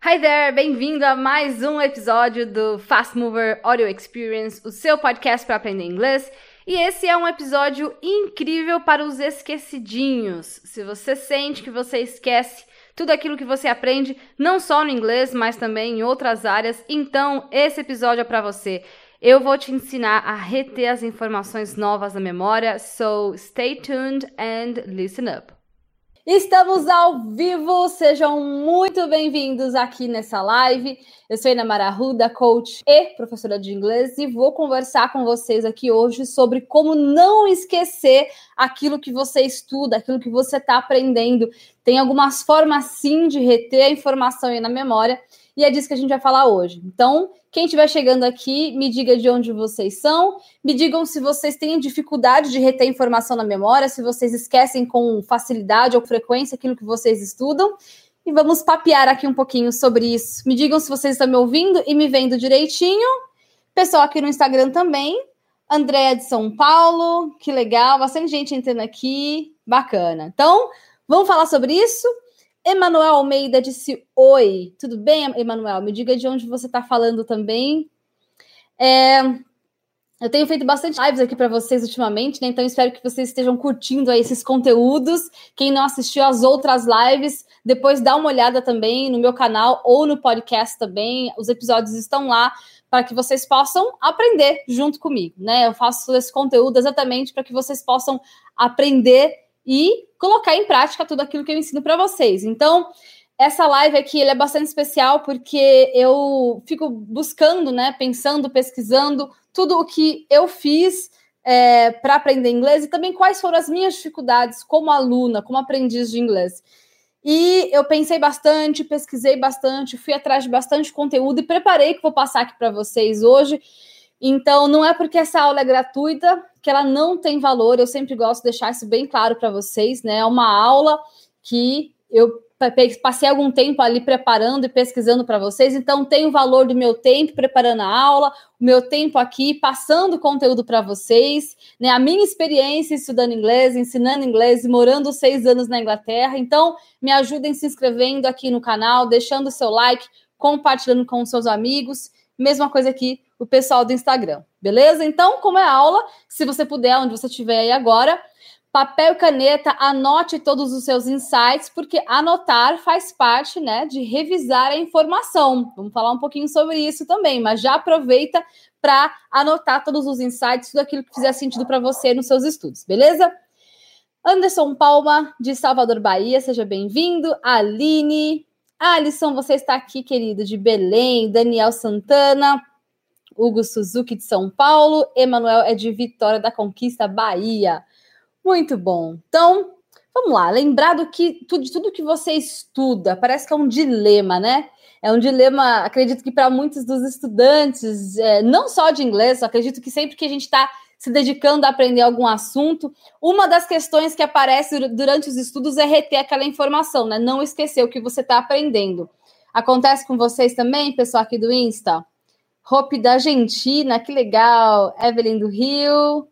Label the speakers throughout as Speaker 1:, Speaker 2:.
Speaker 1: Hi there, bem-vindo a mais um episódio do Fast Mover Audio Experience, o seu podcast para aprender inglês. E esse é um episódio incrível para os esquecidinhos. Se você sente que você esquece tudo aquilo que você aprende, não só no inglês, mas também em outras áreas, então esse episódio é para você. Eu vou te ensinar a reter as informações novas na memória, so stay tuned and listen up. Estamos ao vivo, sejam muito bem-vindos aqui nessa live. Eu sou Ana Mara Ruda, coach e professora de inglês, e vou conversar com vocês aqui hoje sobre como não esquecer aquilo que você estuda, aquilo que você está aprendendo. Tem algumas formas sim de reter a informação aí na memória, e é disso que a gente vai falar hoje. Então, quem estiver chegando aqui, me diga de onde vocês são, me digam se vocês têm dificuldade de reter informação na memória, se vocês esquecem com facilidade ou frequência aquilo que vocês estudam. E vamos papear aqui um pouquinho sobre isso. Me digam se vocês estão me ouvindo e me vendo direitinho. Pessoal aqui no Instagram também. Andréia de São Paulo, que legal, bastante gente entrando aqui, bacana. Então, vamos falar sobre isso. Emanuel Almeida disse oi. Tudo bem, Emanuel? Me diga de onde você está falando também. É, eu tenho feito bastante lives aqui para vocês ultimamente, né? Então espero que vocês estejam curtindo esses conteúdos. Quem não assistiu às outras lives, depois dá uma olhada também no meu canal ou no podcast também. Os episódios estão lá para que vocês possam aprender junto comigo, né? Eu faço esse conteúdo exatamente para que vocês possam aprender e colocar em prática tudo aquilo que eu ensino para vocês. Então, essa live aqui é bastante especial porque eu fico buscando, né, pensando, pesquisando tudo o que eu fiz é, para aprender inglês e também quais foram as minhas dificuldades como aluna, como aprendiz de inglês. E eu pensei bastante, pesquisei bastante, fui atrás de bastante conteúdo e preparei que vou passar aqui para vocês hoje. Então, não é porque essa aula é gratuita que ela não tem valor. Eu sempre gosto de deixar isso bem claro para vocês, né? É uma aula que eu passei algum tempo ali preparando e pesquisando para vocês, então tem o valor do meu tempo preparando a aula, o meu tempo aqui passando conteúdo para vocês, né? A minha experiência estudando inglês, ensinando inglês morando seis anos na Inglaterra. Então, me ajudem se inscrevendo aqui no canal, deixando o seu like, compartilhando com seus amigos. Mesma coisa aqui o pessoal do Instagram, beleza? Então, como é aula, se você puder, onde você estiver aí agora, papel e caneta, anote todos os seus insights, porque anotar faz parte, né, de revisar a informação. Vamos falar um pouquinho sobre isso também, mas já aproveita para anotar todos os insights, tudo aquilo que fizer sentido para você nos seus estudos, beleza? Anderson Palma, de Salvador, Bahia, seja bem-vindo. Aline, Alisson, você está aqui, querido, de Belém. Daniel Santana, Hugo Suzuki de São Paulo, Emanuel é de Vitória da Conquista, Bahia. Muito bom. Então, vamos lá. Lembrar do que tudo, tudo que você estuda, parece que é um dilema, né? É um dilema, acredito que para muitos dos estudantes, é, não só de inglês, acredito que sempre que a gente está se dedicando a aprender algum assunto, uma das questões que aparece durante os estudos é reter aquela informação, né? Não esquecer o que você está aprendendo. Acontece com vocês também, pessoal aqui do Insta? Hope da Argentina, que legal. Evelyn do Rio.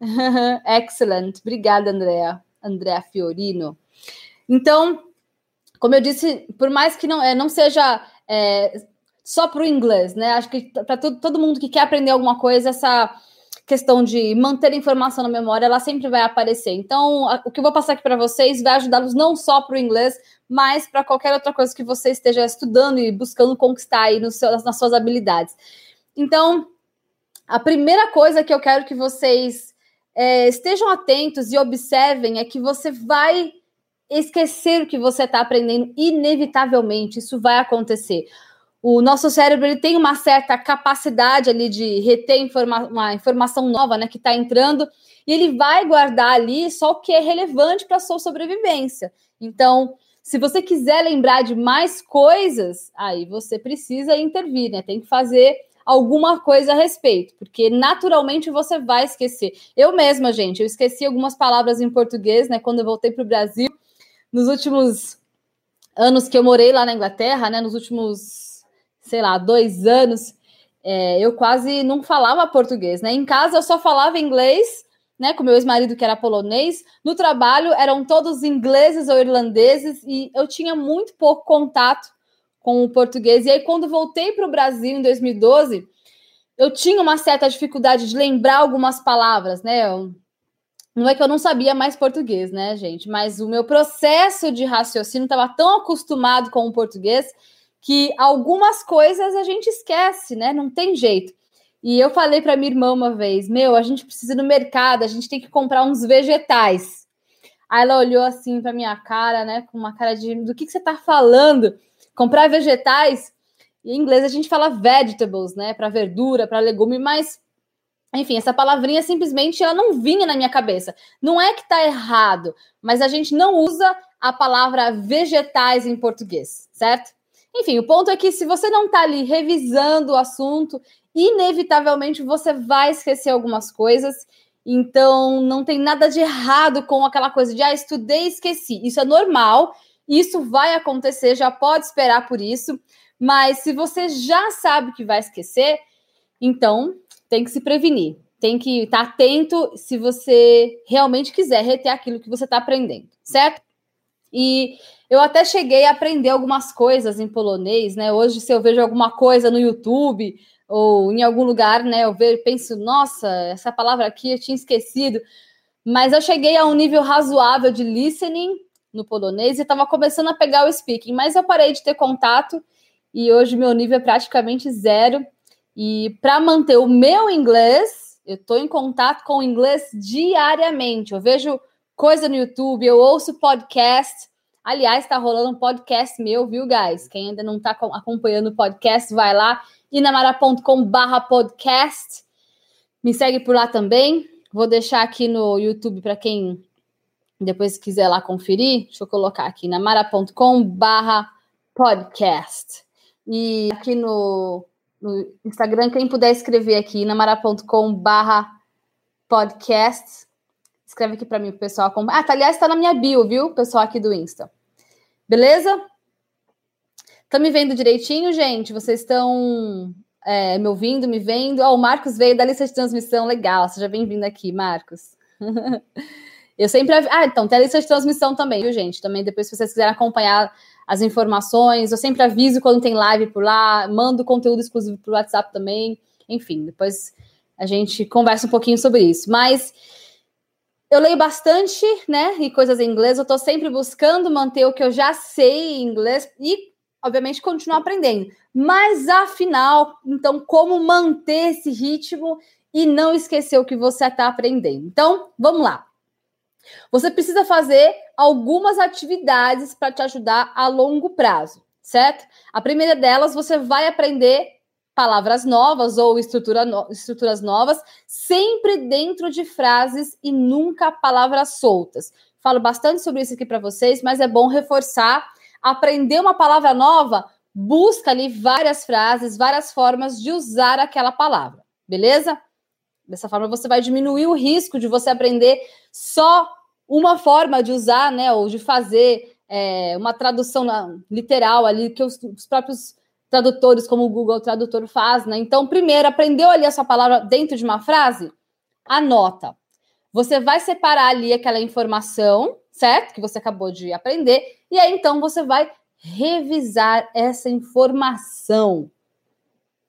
Speaker 1: Excellent. Obrigada, Andrea. Andrea Fiorino. Então, como eu disse, por mais que não, é, não seja é, só para o inglês, né? Acho que para todo, todo mundo que quer aprender alguma coisa, essa questão de manter informação na memória, ela sempre vai aparecer. Então, a, o que eu vou passar aqui para vocês vai ajudá-los não só para o inglês, mas para qualquer outra coisa que você esteja estudando e buscando conquistar aí no seu, nas suas habilidades. Então, a primeira coisa que eu quero que vocês é, estejam atentos e observem é que você vai esquecer o que você está aprendendo, inevitavelmente, isso vai acontecer o nosso cérebro ele tem uma certa capacidade ali de reter informa uma informação nova, né, que está entrando, e ele vai guardar ali só o que é relevante para a sua sobrevivência. Então, se você quiser lembrar de mais coisas, aí você precisa intervir, né? Tem que fazer alguma coisa a respeito, porque naturalmente você vai esquecer. Eu mesma, gente, eu esqueci algumas palavras em português, né, quando eu voltei para o Brasil, nos últimos anos que eu morei lá na Inglaterra, né, nos últimos sei lá, dois anos, é, eu quase não falava português, né? Em casa eu só falava inglês, né? Com meu ex-marido que era polonês. No trabalho eram todos ingleses ou irlandeses e eu tinha muito pouco contato com o português. E aí, quando voltei para o Brasil em 2012, eu tinha uma certa dificuldade de lembrar algumas palavras, né? Eu, não é que eu não sabia mais português, né, gente? Mas o meu processo de raciocínio estava tão acostumado com o português que algumas coisas a gente esquece, né? Não tem jeito. E eu falei para minha irmã uma vez: Meu, a gente precisa ir no mercado, a gente tem que comprar uns vegetais. Aí ela olhou assim para minha cara, né, com uma cara de: Do que, que você está falando? Comprar vegetais? Em inglês a gente fala vegetables, né, para verdura, para legume, mas enfim, essa palavrinha simplesmente ela não vinha na minha cabeça. Não é que está errado, mas a gente não usa a palavra vegetais em português, certo? Enfim, o ponto é que se você não está ali revisando o assunto, inevitavelmente você vai esquecer algumas coisas. Então, não tem nada de errado com aquela coisa de ah, estudei e esqueci. Isso é normal, isso vai acontecer, já pode esperar por isso. Mas se você já sabe que vai esquecer, então tem que se prevenir. Tem que estar tá atento se você realmente quiser reter aquilo que você está aprendendo, certo? E eu até cheguei a aprender algumas coisas em polonês, né? Hoje, se eu vejo alguma coisa no YouTube ou em algum lugar, né, eu vejo, penso, nossa, essa palavra aqui eu tinha esquecido. Mas eu cheguei a um nível razoável de listening no polonês e estava começando a pegar o speaking, mas eu parei de ter contato e hoje meu nível é praticamente zero. E para manter o meu inglês, eu estou em contato com o inglês diariamente. Eu vejo coisa no YouTube, eu ouço podcast. Aliás, está rolando um podcast meu, viu, guys? Quem ainda não está acompanhando o podcast, vai lá, inamara.com barra podcast. Me segue por lá também. Vou deixar aqui no YouTube para quem depois quiser lá conferir. Deixa eu colocar aqui, namara.com barra podcast. E aqui no, no Instagram, quem puder escrever aqui, namara.com barra podcast Escreve aqui para mim, o pessoal. Ah, tá, aliás, está na minha bio, viu? Pessoal aqui do Insta. Beleza? Estão me vendo direitinho, gente? Vocês estão é, me ouvindo, me vendo? Oh, o Marcos veio da lista de transmissão. Legal, seja bem-vindo aqui, Marcos. Eu sempre. Ah, então, tem a lista de transmissão também, viu, gente? Também, depois, se vocês quiserem acompanhar as informações, eu sempre aviso quando tem live por lá, mando conteúdo exclusivo por WhatsApp também. Enfim, depois a gente conversa um pouquinho sobre isso. Mas eu leio bastante, né? E coisas em inglês. Eu estou sempre buscando manter o que eu já sei em inglês e, obviamente, continuar aprendendo. Mas afinal, então, como manter esse ritmo e não esquecer o que você está aprendendo? Então, vamos lá. Você precisa fazer algumas atividades para te ajudar a longo prazo, certo? A primeira delas, você vai aprender palavras novas ou estrutura no, estruturas novas, sempre dentro de frases e nunca palavras soltas. Falo bastante sobre isso aqui para vocês, mas é bom reforçar. Aprender uma palavra nova, busca ali várias frases, várias formas de usar aquela palavra, beleza? Dessa forma você vai diminuir o risco de você aprender só uma forma de usar, né, ou de fazer é, uma tradução literal ali que os, os próprios tradutores como o Google Tradutor faz, né? Então, primeiro, aprendeu ali a sua palavra dentro de uma frase? Anota. Você vai separar ali aquela informação, certo? Que você acabou de aprender, e aí então você vai revisar essa informação.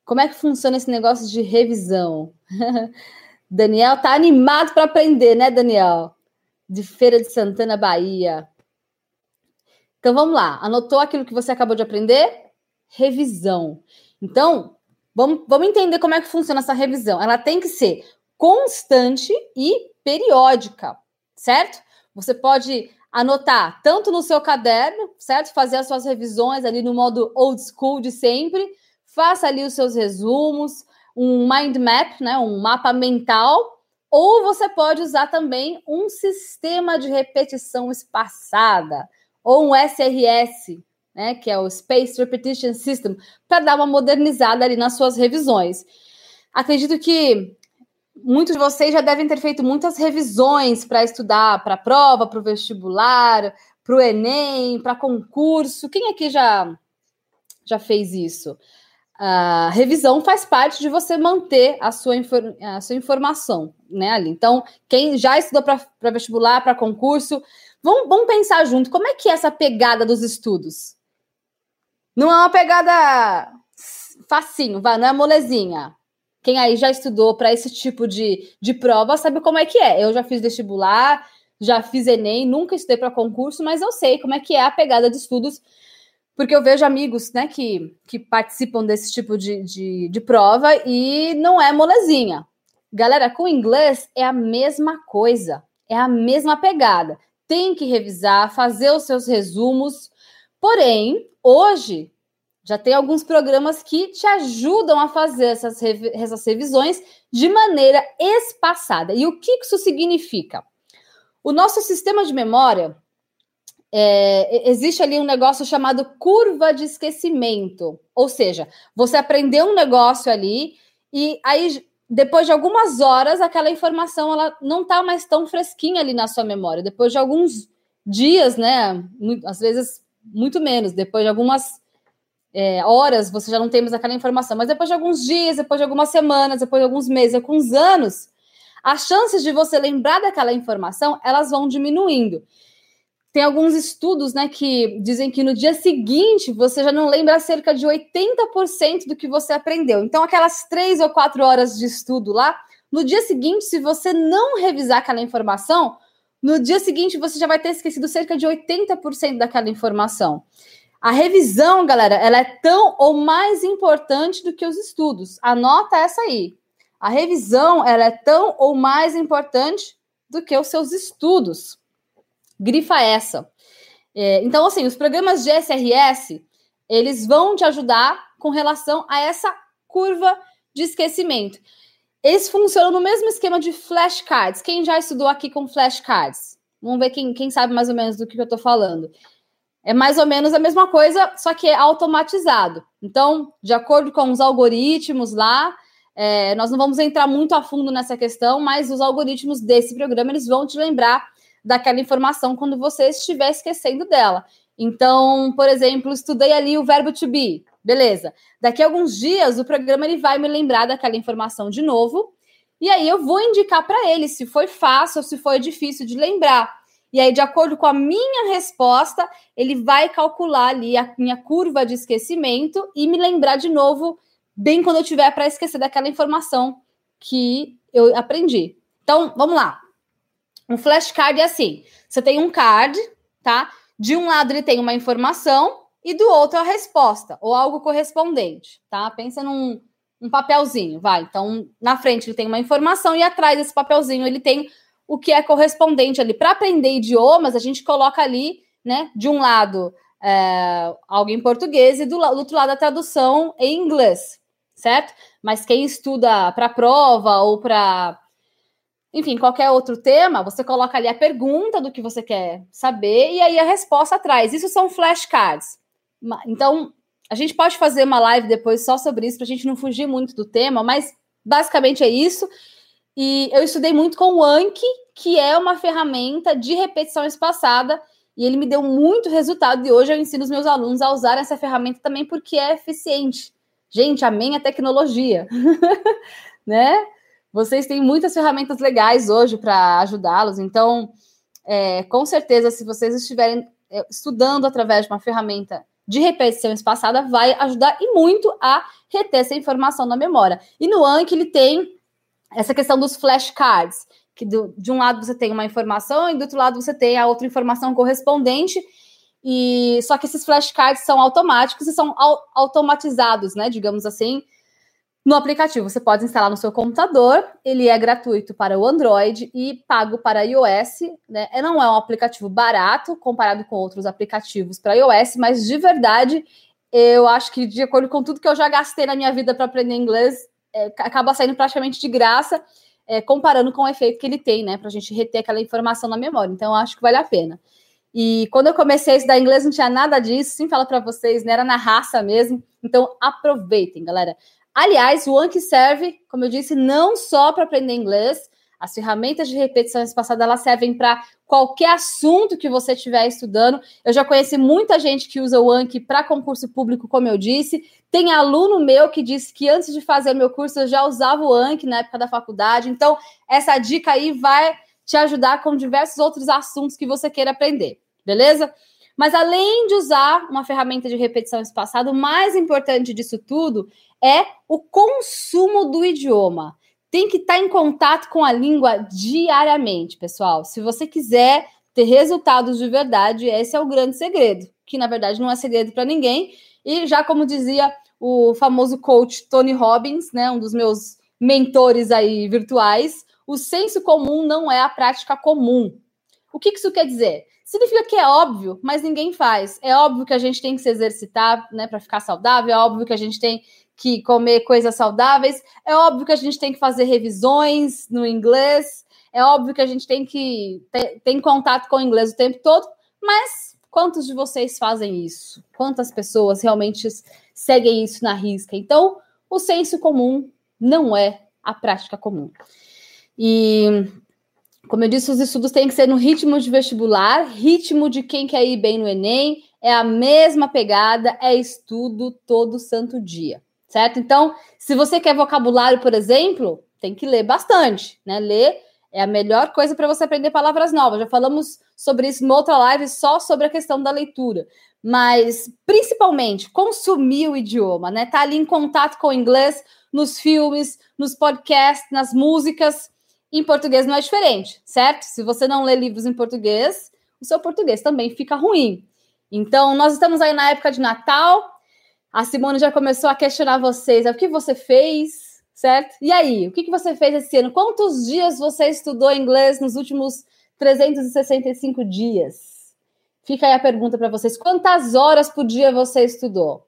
Speaker 1: Como é que funciona esse negócio de revisão? Daniel tá animado para aprender, né, Daniel? De Feira de Santana, Bahia. Então vamos lá. Anotou aquilo que você acabou de aprender? Revisão. Então, vamos, vamos entender como é que funciona essa revisão. Ela tem que ser constante e periódica, certo? Você pode anotar tanto no seu caderno, certo? Fazer as suas revisões ali no modo old school de sempre. Faça ali os seus resumos, um mind map, né? Um mapa mental. Ou você pode usar também um sistema de repetição espaçada, ou um SRS, né, que é o Space Repetition System, para dar uma modernizada ali nas suas revisões. Acredito que muitos de vocês já devem ter feito muitas revisões para estudar para a prova, para o vestibular, para o Enem, para concurso. Quem aqui já, já fez isso? A revisão faz parte de você manter a sua, a sua informação, né, ali. Então, quem já estudou para vestibular, para concurso, vamos, vamos pensar junto, como é que é essa pegada dos estudos? Não é uma pegada facinho, vai, não é molezinha. Quem aí já estudou para esse tipo de, de prova sabe como é que é. Eu já fiz vestibular, já fiz Enem, nunca estudei para concurso, mas eu sei como é que é a pegada de estudos, porque eu vejo amigos né, que, que participam desse tipo de, de, de prova e não é molezinha. Galera, com inglês é a mesma coisa, é a mesma pegada. Tem que revisar, fazer os seus resumos. Porém, hoje já tem alguns programas que te ajudam a fazer essas, essas revisões de maneira espaçada. E o que isso significa? O nosso sistema de memória é, existe ali um negócio chamado curva de esquecimento. Ou seja, você aprendeu um negócio ali e aí depois de algumas horas, aquela informação ela não está mais tão fresquinha ali na sua memória. Depois de alguns dias, né? Às vezes muito menos, depois de algumas é, horas, você já não tem mais aquela informação. Mas depois de alguns dias, depois de algumas semanas, depois de alguns meses, alguns anos, as chances de você lembrar daquela informação elas vão diminuindo. Tem alguns estudos né, que dizem que no dia seguinte você já não lembra cerca de 80% do que você aprendeu. Então, aquelas três ou quatro horas de estudo lá, no dia seguinte, se você não revisar aquela informação, no dia seguinte você já vai ter esquecido cerca de 80% daquela informação. A revisão, galera, ela é tão ou mais importante do que os estudos. Anota essa aí. A revisão, ela é tão ou mais importante do que os seus estudos grifa essa. É, então, assim, os programas de SRS, eles vão te ajudar com relação a essa curva de esquecimento. Eles funcionam no mesmo esquema de flashcards. Quem já estudou aqui com flashcards? Vamos ver quem, quem sabe mais ou menos do que eu estou falando. É mais ou menos a mesma coisa, só que é automatizado. Então, de acordo com os algoritmos lá, é, nós não vamos entrar muito a fundo nessa questão, mas os algoritmos desse programa eles vão te lembrar daquela informação quando você estiver esquecendo dela. Então, por exemplo, estudei ali o verbo to be, beleza. Daqui a alguns dias o programa ele vai me lembrar daquela informação de novo, e aí eu vou indicar para ele se foi fácil ou se foi difícil de lembrar. E aí, de acordo com a minha resposta, ele vai calcular ali a minha curva de esquecimento e me lembrar de novo, bem quando eu tiver para esquecer daquela informação que eu aprendi. Então, vamos lá. Um flashcard é assim: você tem um card, tá? De um lado ele tem uma informação e do outro a resposta, ou algo correspondente, tá? Pensa num um papelzinho, vai. Então, na frente ele tem uma informação e atrás desse papelzinho ele tem o que é correspondente ali. Para aprender idiomas, a gente coloca ali, né, de um lado é, algo em português e do, do outro lado a tradução em inglês, certo? Mas quem estuda para prova ou para enfim, qualquer outro tema, você coloca ali a pergunta do que você quer saber e aí a resposta atrás. Isso são flashcards. Então, a gente pode fazer uma live depois só sobre isso, para a gente não fugir muito do tema, mas basicamente é isso. E eu estudei muito com o Anki, que é uma ferramenta de repetição espaçada, e ele me deu muito resultado. E hoje eu ensino os meus alunos a usar essa ferramenta também porque é eficiente. Gente, amém a tecnologia, né? Vocês têm muitas ferramentas legais hoje para ajudá-los, então, é, com certeza, se vocês estiverem é, estudando através de uma ferramenta de repetição espaçada, vai ajudar e muito a reter essa informação na memória. E no Anki, ele tem essa questão dos flashcards, que do, de um lado você tem uma informação e do outro lado você tem a outra informação correspondente. E só que esses flashcards são automáticos e são au automatizados, né? Digamos assim, no aplicativo, você pode instalar no seu computador, ele é gratuito para o Android e pago para iOS, né? É, não é um aplicativo barato comparado com outros aplicativos para iOS, mas de verdade, eu acho que de acordo com tudo que eu já gastei na minha vida para aprender inglês, é, acaba saindo praticamente de graça, é, comparando com o efeito que ele tem, né? Para a gente reter aquela informação na memória. Então, eu acho que vale a pena. E quando eu comecei a estudar inglês, não tinha nada disso, sim, falo para vocês, né? Era na raça mesmo. Então, aproveitem, galera. Aliás, o Anki serve, como eu disse, não só para aprender inglês. As ferramentas de repetição espaçada elas servem para qualquer assunto que você estiver estudando. Eu já conheci muita gente que usa o Anki para concurso público, como eu disse. Tem aluno meu que disse que antes de fazer meu curso eu já usava o Anki na época da faculdade. Então, essa dica aí vai te ajudar com diversos outros assuntos que você queira aprender, beleza? Mas além de usar uma ferramenta de repetição espaçada, o mais importante disso tudo é o consumo do idioma. Tem que estar em contato com a língua diariamente, pessoal. Se você quiser ter resultados de verdade, esse é o grande segredo, que na verdade não é segredo para ninguém. E já como dizia o famoso coach Tony Robbins, né, um dos meus mentores aí virtuais, o senso comum não é a prática comum. O que isso quer dizer? Significa que é óbvio, mas ninguém faz. É óbvio que a gente tem que se exercitar, né, para ficar saudável, é óbvio que a gente tem que comer coisas saudáveis, é óbvio que a gente tem que fazer revisões no inglês, é óbvio que a gente tem que ter, ter contato com o inglês o tempo todo, mas quantos de vocês fazem isso? Quantas pessoas realmente seguem isso na risca? Então, o senso comum não é a prática comum. E, como eu disse, os estudos têm que ser no ritmo de vestibular, ritmo de quem quer ir bem no Enem, é a mesma pegada, é estudo todo santo dia, certo? Então, se você quer vocabulário, por exemplo, tem que ler bastante, né? Ler é a melhor coisa para você aprender palavras novas. Já falamos sobre isso numa outra live só sobre a questão da leitura. Mas, principalmente, consumir o idioma, né? Tá ali em contato com o inglês nos filmes, nos podcasts, nas músicas. Em português não é diferente, certo? Se você não lê livros em português, o seu português também fica ruim. Então, nós estamos aí na época de Natal. A Simone já começou a questionar vocês: o que você fez? certo? E aí, o que, que você fez esse ano? Quantos dias você estudou inglês nos últimos 365 dias? Fica aí a pergunta para vocês: quantas horas por dia você estudou?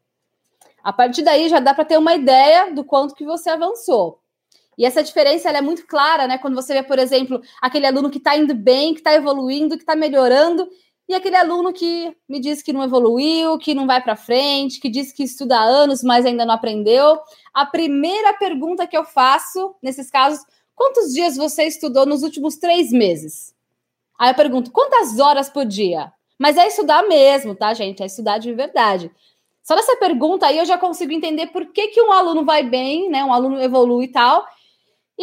Speaker 1: A partir daí já dá para ter uma ideia do quanto que você avançou. E essa diferença é muito clara, né? Quando você vê, por exemplo, aquele aluno que está indo bem, que está evoluindo, que está melhorando, e aquele aluno que me diz que não evoluiu, que não vai para frente, que diz que estuda há anos, mas ainda não aprendeu. A primeira pergunta que eu faço nesses casos: quantos dias você estudou nos últimos três meses? Aí eu pergunto: quantas horas por dia? Mas é estudar mesmo, tá, gente? É estudar de verdade. Só nessa pergunta aí eu já consigo entender por que, que um aluno vai bem, né? Um aluno evolui e tal,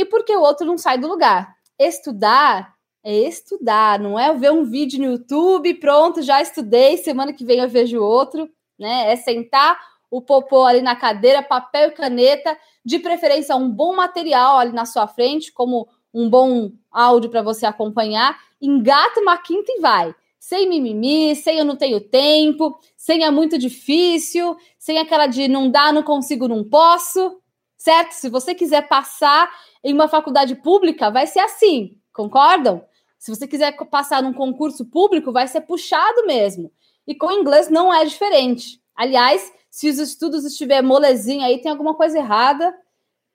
Speaker 1: e por que o outro não sai do lugar. Estudar é estudar, não é ver um vídeo no YouTube, pronto, já estudei, semana que vem eu vejo outro, né? É sentar o popô ali na cadeira, papel e caneta, de preferência um bom material ali na sua frente, como um bom áudio para você acompanhar, engata uma quinta e vai. Sem mimimi, sem eu não tenho tempo, sem é muito difícil, sem aquela de não dá, não consigo, não posso, certo? Se você quiser passar em uma faculdade pública, vai ser assim, concordam? Se você quiser passar num concurso público, vai ser puxado mesmo. E com inglês não é diferente. Aliás, se os estudos estiver molezinho aí, tem alguma coisa errada,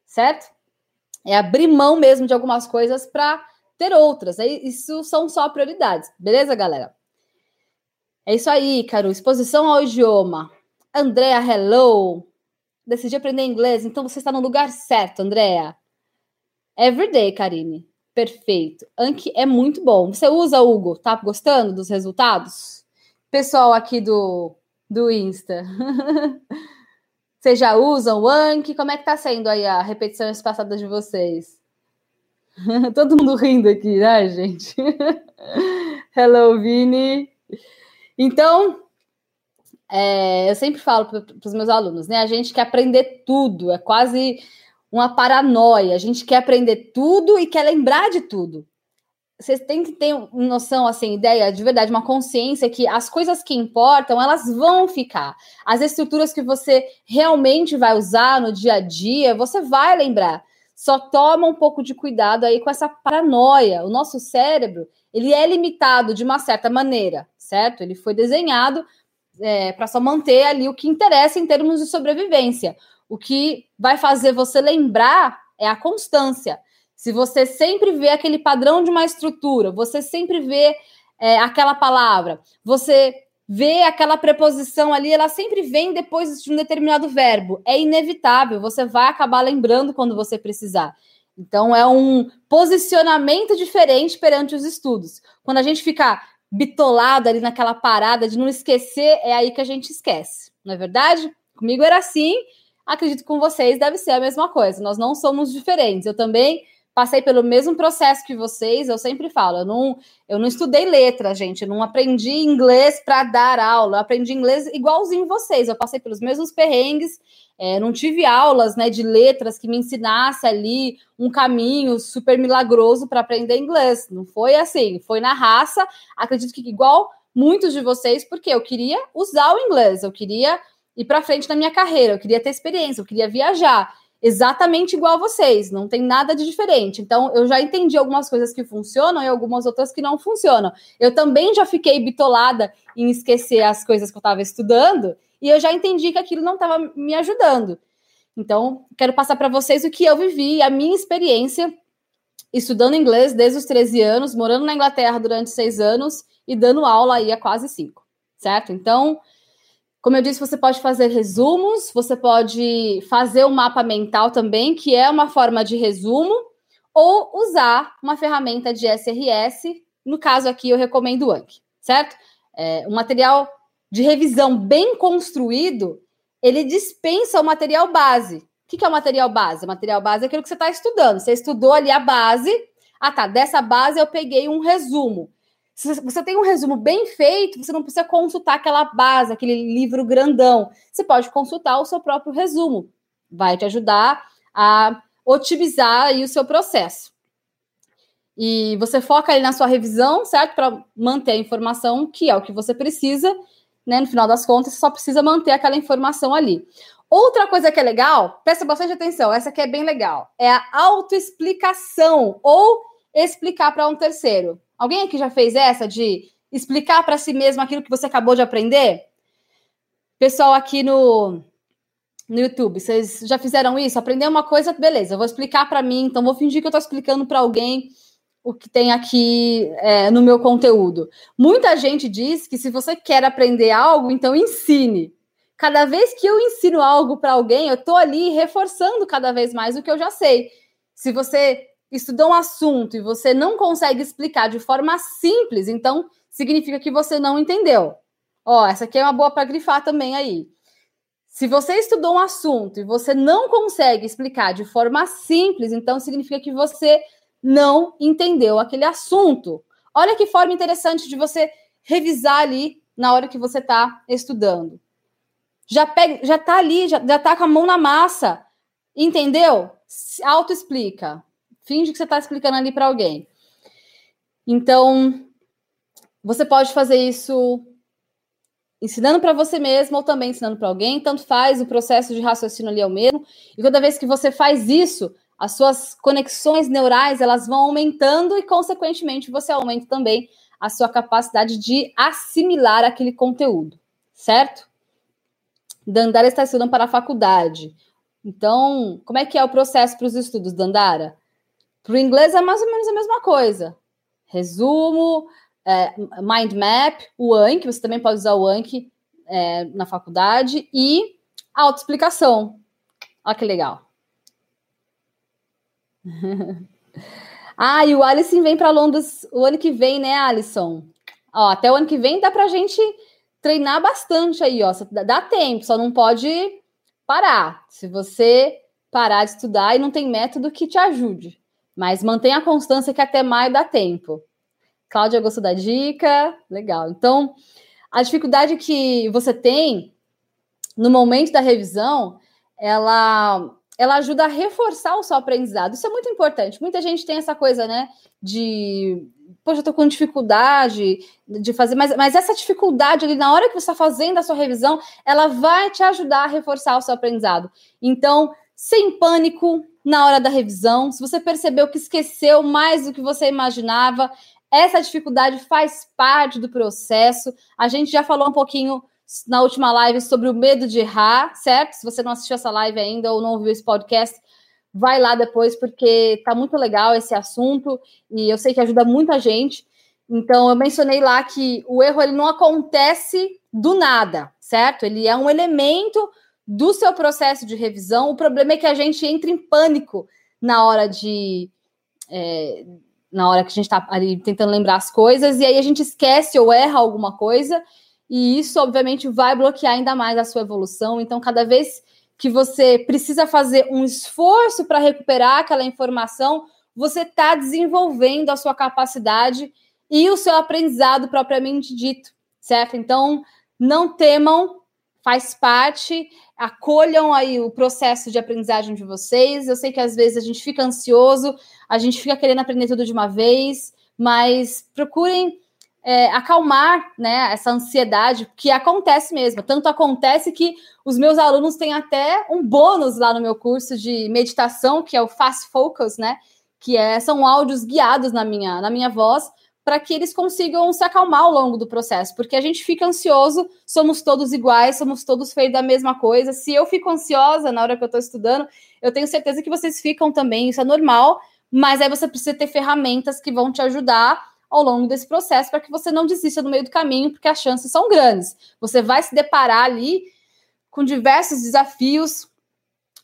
Speaker 1: certo? É abrir mão mesmo de algumas coisas para ter outras. Isso são só prioridades, beleza, galera? É isso aí, Caro. Exposição ao idioma. Andrea, hello. Decidi aprender inglês, então você está no lugar certo, Andrea. Everyday, Karine. Perfeito. Anki é muito bom. Você usa, Hugo? Tá gostando dos resultados? Pessoal aqui do, do Insta. Vocês já usam o Anki? Como é que tá sendo aí a repetição espaçada de vocês? Todo mundo rindo aqui, né, gente? Hello, Vini. Então, é, eu sempre falo para os meus alunos, né? A gente quer aprender tudo, é quase uma paranoia. A gente quer aprender tudo e quer lembrar de tudo. Vocês têm que ter noção, assim, ideia de verdade, uma consciência que as coisas que importam, elas vão ficar. As estruturas que você realmente vai usar no dia a dia, você vai lembrar. Só toma um pouco de cuidado aí com essa paranoia. O nosso cérebro, ele é limitado de uma certa maneira, certo? Ele foi desenhado é, para só manter ali o que interessa em termos de sobrevivência. O que vai fazer você lembrar é a constância. Se você sempre vê aquele padrão de uma estrutura, você sempre vê é, aquela palavra, você vê aquela preposição ali, ela sempre vem depois de um determinado verbo. É inevitável, você vai acabar lembrando quando você precisar. Então, é um posicionamento diferente perante os estudos. Quando a gente fica bitolado ali naquela parada de não esquecer, é aí que a gente esquece, não é verdade? Comigo era assim, acredito que com vocês deve ser a mesma coisa. Nós não somos diferentes. Eu também passei pelo mesmo processo que vocês, eu sempre falo, eu não, eu não estudei letras, gente, eu não aprendi inglês para dar aula, eu aprendi inglês igualzinho vocês, eu passei pelos mesmos perrengues, é, não tive aulas né, de letras que me ensinasse ali um caminho super milagroso para aprender inglês. Não foi assim, foi na raça. Acredito que igual muitos de vocês, porque eu queria usar o inglês, eu queria ir para frente na minha carreira, eu queria ter experiência, eu queria viajar exatamente igual a vocês, não tem nada de diferente. Então, eu já entendi algumas coisas que funcionam e algumas outras que não funcionam. Eu também já fiquei bitolada em esquecer as coisas que eu estava estudando e eu já entendi que aquilo não estava me ajudando. Então, quero passar para vocês o que eu vivi, a minha experiência estudando inglês desde os 13 anos, morando na Inglaterra durante seis anos e dando aula aí há quase cinco, certo? Então, como eu disse, você pode fazer resumos, você pode fazer um mapa mental também, que é uma forma de resumo, ou usar uma ferramenta de SRS. No caso aqui, eu recomendo o Anki, certo? É, material de revisão bem construído, ele dispensa o material base. O que é o material base? O material base é aquilo que você está estudando. Você estudou ali a base. Ah, tá. Dessa base eu peguei um resumo. Se você tem um resumo bem feito, você não precisa consultar aquela base, aquele livro grandão. Você pode consultar o seu próprio resumo. Vai te ajudar a otimizar aí o seu processo. E você foca aí na sua revisão, certo? Para manter a informação que é o que você precisa. Né? No final das contas, você só precisa manter aquela informação ali. Outra coisa que é legal, presta bastante atenção, essa aqui é bem legal, é a autoexplicação ou explicar para um terceiro. Alguém aqui já fez essa de explicar para si mesmo aquilo que você acabou de aprender? Pessoal aqui no, no YouTube, vocês já fizeram isso? Aprender uma coisa, beleza, eu vou explicar para mim, então vou fingir que eu estou explicando para alguém o que tem aqui é, no meu conteúdo. Muita gente diz que se você quer aprender algo, então ensine. Cada vez que eu ensino algo para alguém, eu estou ali reforçando cada vez mais o que eu já sei. Se você estudou um assunto e você não consegue explicar de forma simples, então significa que você não entendeu. Ó, essa aqui é uma boa para grifar também aí. Se você estudou um assunto e você não consegue explicar de forma simples, então significa que você não entendeu aquele assunto. Olha que forma interessante de você revisar ali na hora que você está estudando. Já pega, já tá ali, já, já tá com a mão na massa. Entendeu? Auto explica. Finge que você está explicando ali para alguém. Então, você pode fazer isso ensinando para você mesmo ou também ensinando para alguém, tanto faz, o processo de raciocínio ali é o mesmo. E toda vez que você faz isso, as suas conexões neurais, elas vão aumentando e consequentemente você aumenta também a sua capacidade de assimilar aquele conteúdo, certo? Dandara está estudando para a faculdade. Então, como é que é o processo para os estudos, Dandara? Para o inglês é mais ou menos a mesma coisa. Resumo, é, mind map, o Anki, você também pode usar o Anki é, na faculdade, e autoexplicação. Olha que legal. ah, e o Alisson vem para Londres o ano que vem, né, Alisson? Ó, até o ano que vem dá para a gente treinar bastante aí, ó. Dá tempo, só não pode parar. Se você parar de estudar e não tem método que te ajude. Mas mantenha a constância que até maio dá tempo. Cláudia gostou da dica? Legal. Então, a dificuldade que você tem no momento da revisão, ela ela ajuda a reforçar o seu aprendizado. Isso é muito importante. Muita gente tem essa coisa, né, de poxa, eu tô com dificuldade de fazer, mas, mas essa dificuldade ali, na hora que você está fazendo a sua revisão, ela vai te ajudar a reforçar o seu aprendizado. Então, sem pânico na hora da revisão. Se você percebeu que esqueceu mais do que você imaginava, essa dificuldade faz parte do processo. A gente já falou um pouquinho na última live sobre o medo de errar, certo? Se você não assistiu essa live ainda ou não ouviu esse podcast, vai lá depois, porque tá muito legal esse assunto e eu sei que ajuda muita gente. Então, eu mencionei lá que o erro ele não acontece do nada, certo? Ele é um elemento do seu processo de revisão. O problema é que a gente entra em pânico na hora de. É, na hora que a gente está ali tentando lembrar as coisas, e aí a gente esquece ou erra alguma coisa, e isso, obviamente, vai bloquear ainda mais a sua evolução. Então, cada vez que você precisa fazer um esforço para recuperar aquela informação, você está desenvolvendo a sua capacidade e o seu aprendizado propriamente dito, certo? Então, não temam, faz parte, acolham aí o processo de aprendizagem de vocês. Eu sei que às vezes a gente fica ansioso, a gente fica querendo aprender tudo de uma vez, mas procurem é, acalmar né, essa ansiedade, que acontece mesmo. Tanto acontece que os meus alunos têm até um bônus lá no meu curso de meditação, que é o Fast Focus, né? Que é, são áudios guiados na minha, na minha voz, para que eles consigam se acalmar ao longo do processo, porque a gente fica ansioso, somos todos iguais, somos todos feitos da mesma coisa. Se eu fico ansiosa na hora que eu estou estudando, eu tenho certeza que vocês ficam também, isso é normal, mas aí você precisa ter ferramentas que vão te ajudar ao longo desse processo para que você não desista no meio do caminho, porque as chances são grandes. Você vai se deparar ali com diversos desafios,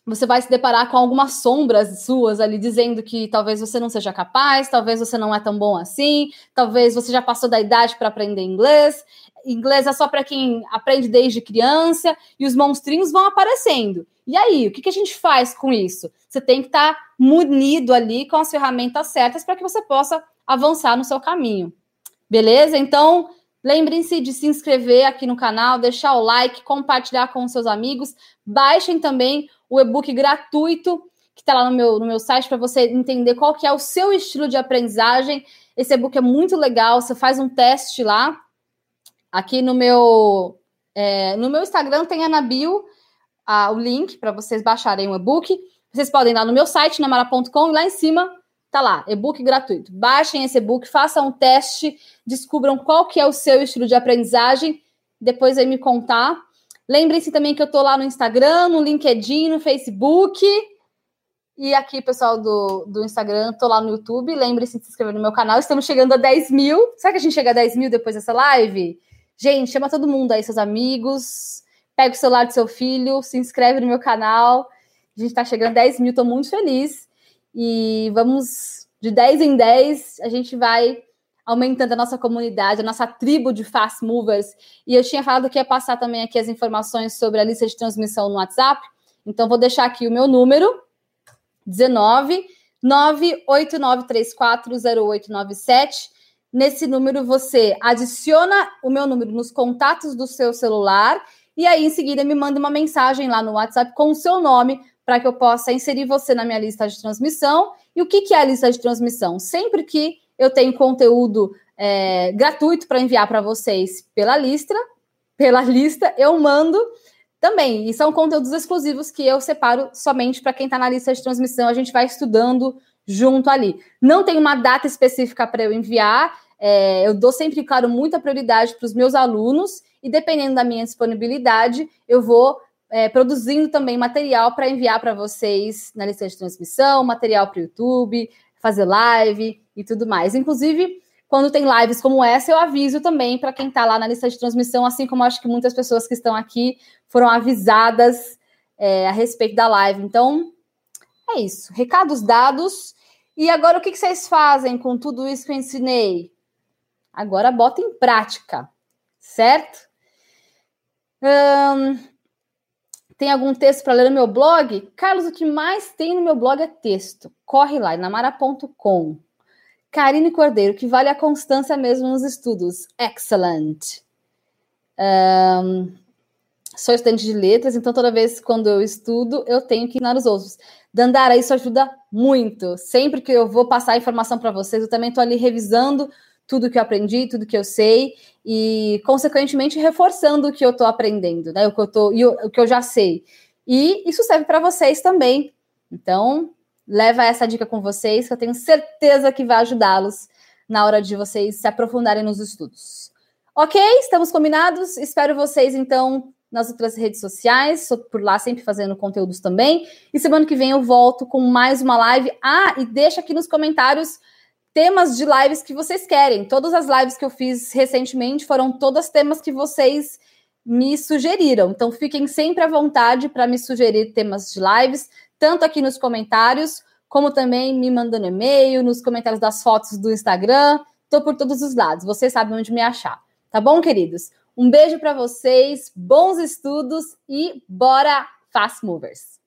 Speaker 1: você vai se deparar com algumas sombras suas ali dizendo que talvez você não seja capaz, talvez você não é tão bom assim, talvez você já passou da idade para aprender inglês. Inglês é só para quem aprende desde criança e os monstrinhos vão aparecendo. E aí, o que, que a gente faz com isso? Você tem que estar tá munido ali com as ferramentas certas para que você possa avançar no seu caminho. Beleza? Então, lembrem-se de se inscrever aqui no canal, deixar o like, compartilhar com seus amigos. Baixem também o e-book gratuito que está lá no meu, no meu site para você entender qual que é o seu estilo de aprendizagem. Esse e-book é muito legal, você faz um teste lá. Aqui no meu, é, no meu Instagram tem a na bio a, o link para vocês baixarem o e-book. Vocês podem ir lá no meu site, namara.com, e lá em cima Tá lá, e-book gratuito. Baixem esse e-book, façam um teste, descubram qual que é o seu estilo de aprendizagem, depois aí me contar. Lembrem-se também que eu tô lá no Instagram, no LinkedIn, no Facebook. E aqui, pessoal do, do Instagram, tô lá no YouTube. Lembre-se de se inscrever no meu canal. Estamos chegando a 10 mil. Será que a gente chega a 10 mil depois dessa live? Gente, chama todo mundo aí, seus amigos. Pega o celular do seu filho, se inscreve no meu canal. A gente tá chegando a 10 mil, tô muito feliz. E vamos de 10 em 10, a gente vai aumentando a nossa comunidade, a nossa tribo de fast movers. E eu tinha falado que ia passar também aqui as informações sobre a lista de transmissão no WhatsApp. Então vou deixar aqui o meu número 19 989340897. Nesse número você adiciona o meu número nos contatos do seu celular e aí em seguida me manda uma mensagem lá no WhatsApp com o seu nome para que eu possa inserir você na minha lista de transmissão. E o que, que é a lista de transmissão? Sempre que eu tenho conteúdo é, gratuito para enviar para vocês pela lista, pela lista, eu mando também. E são conteúdos exclusivos que eu separo somente para quem está na lista de transmissão. A gente vai estudando junto ali. Não tem uma data específica para eu enviar. É, eu dou sempre, claro, muita prioridade para os meus alunos e dependendo da minha disponibilidade, eu vou é, produzindo também material para enviar para vocês na lista de transmissão, material para o YouTube, fazer live e tudo mais. Inclusive, quando tem lives como essa, eu aviso também para quem está lá na lista de transmissão, assim como acho que muitas pessoas que estão aqui foram avisadas é, a respeito da live. Então, é isso. Recados dados. E agora, o que, que vocês fazem com tudo isso que eu ensinei? Agora, bota em prática, certo? Tem algum texto para ler no meu blog? Carlos, o que mais tem no meu blog é texto. Corre lá, namara.com. Karine Cordeiro, que vale a constância mesmo nos estudos. Excellent. Um, sou estudante de letras, então toda vez quando eu estudo, eu tenho que ensinar os outros. Dandara, isso ajuda muito. Sempre que eu vou passar informação para vocês, eu também estou ali revisando tudo que eu aprendi, tudo que eu sei, e, consequentemente, reforçando o que eu estou aprendendo, né? O que eu, tô, e o, o que eu já sei. E isso serve para vocês também. Então, leva essa dica com vocês, que eu tenho certeza que vai ajudá-los na hora de vocês se aprofundarem nos estudos. Ok? Estamos combinados? Espero vocês, então, nas outras redes sociais, sou por lá sempre fazendo conteúdos também. E semana que vem eu volto com mais uma live. Ah, e deixa aqui nos comentários temas de lives que vocês querem. Todas as lives que eu fiz recentemente foram todas temas que vocês me sugeriram. Então fiquem sempre à vontade para me sugerir temas de lives, tanto aqui nos comentários, como também me mandando e-mail, nos comentários das fotos do Instagram. Estou por todos os lados. Vocês sabem onde me achar. Tá bom, queridos? Um beijo para vocês, bons estudos e bora Fast Movers!